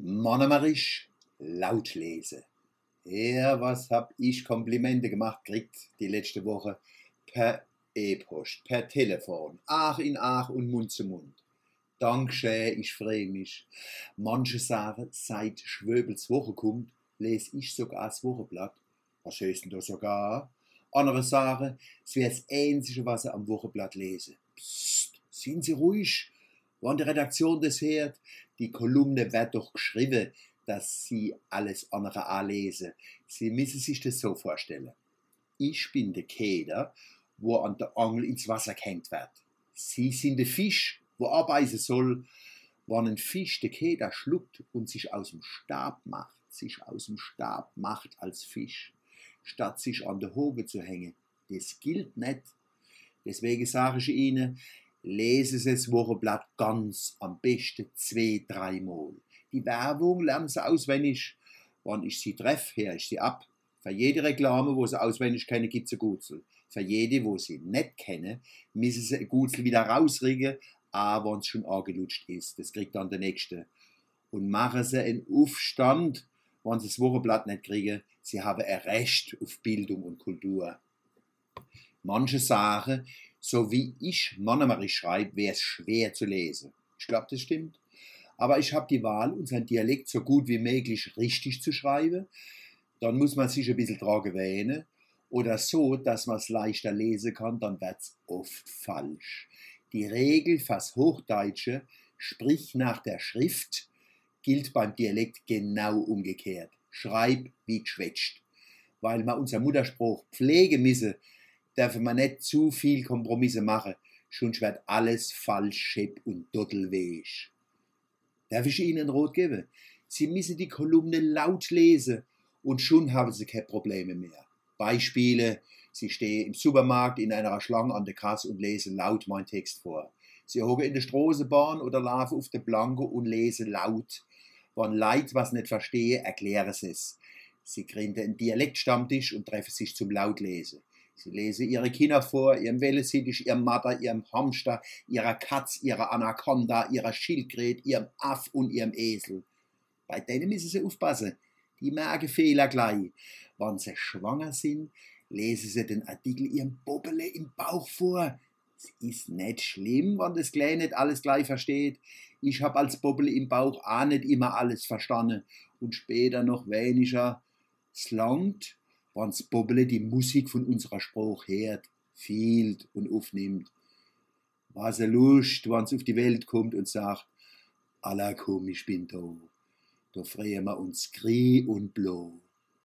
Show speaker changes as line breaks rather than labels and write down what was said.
Monomerisch laut lese. Ja, was hab ich Komplimente gemacht kriegt die letzte Woche per E-Post, per Telefon, Ach in Ach und Mund zu Mund. Dankeschön, ich freue mich. Manche sagen, seit Schwöbels Woche kommt, lese ich sogar das Wochenblatt. Was heißt denn da sogar? Andere sagen, es wäre das Einzige, was sie am Wochenblatt lesen. Psst, sind Sie ruhig. Wann die Redaktion das hört, die Kolumne wird doch geschrieben, dass Sie alles andere anlesen. Sie müssen sich das so vorstellen. Ich bin der Keder, wo an der Angel ins Wasser gehängt wird. Sie sind der Fisch, wo arbeiten soll. Wenn ein Fisch der Keder schluckt und sich aus dem Stab macht, sich aus dem Stab macht als Fisch, statt sich an der Hoge zu hängen, das gilt nicht. Deswegen sage ich Ihnen, lesen Sie das Wochenblatt ganz, am besten zwei, dreimal. Die Werbung lernen Sie auswendig. Wann ich sie treffe, höre ich sie ab. Für jede Reklame, wo sie auswendig kennen, gibt es ein Gutzel. Für jede, wo sie nicht kennen, müssen sie ein Gutzel wieder rausregen, aber wenn es schon angelutscht ist. Das kriegt dann der Nächste. Und machen sie einen Aufstand, wenn sie das Wochenblatt nicht kriegen. Sie haben ein Recht auf Bildung und Kultur. Manche sagen, so wie ich Monomery schreibe, wäre es schwer zu lesen. Ich glaube, das stimmt. Aber ich habe die Wahl, unseren Dialekt so gut wie möglich richtig zu schreiben. Dann muss man sich ein bisschen dran gewöhnen. Oder so, dass man es leichter lesen kann, dann wird es oft falsch. Die Regel fürs Hochdeutsche, sprich nach der Schrift, gilt beim Dialekt genau umgekehrt. Schreib wie geschwätzt. Weil man unser Mutterspruch pflegen müsse, dürfen wir nicht zu viel Kompromisse machen, sonst wird alles falsch, schepp und dottelweg. Darf ich Ihnen Rot geben? Sie müssen die Kolumne laut lesen und schon haben Sie keine Probleme mehr. Beispiele, Sie stehen im Supermarkt in einer Schlange an der Kasse und lesen laut meinen Text vor. Sie hocken in der Straßenbahn oder laufen auf der Blanke und lesen laut. Wenn Leute was nicht verstehen, erklären Sie es. Sie kriegen einen Dialektstammtisch und treffen sich zum Lautlesen. Sie lesen ihre Kinder vor, ihrem Wellensittich, ihrem Matter, ihrem Hamster, ihrer Katz, ihrer Anaconda, ihrer Schildkröte, ihrem Aff und ihrem Esel. Bei denen müssen sie aufpassen. Die merken Fehler gleich. Wenn sie schwanger sind, lesen sie den Artikel ihrem Bobbele im Bauch vor. Es ist nicht schlimm, wenn das Kleine nicht alles gleich versteht. Ich hab als Bobbele im Bauch auch nicht immer alles verstanden und später noch weniger. Es langt, wann's Bobble die Musik von unserer Spruch hört, fielt und aufnimmt. Was er Lust, wann's auf die Welt kommt und sagt, Allah komm, ich bin da. Da freuen wir uns Krie und Blo.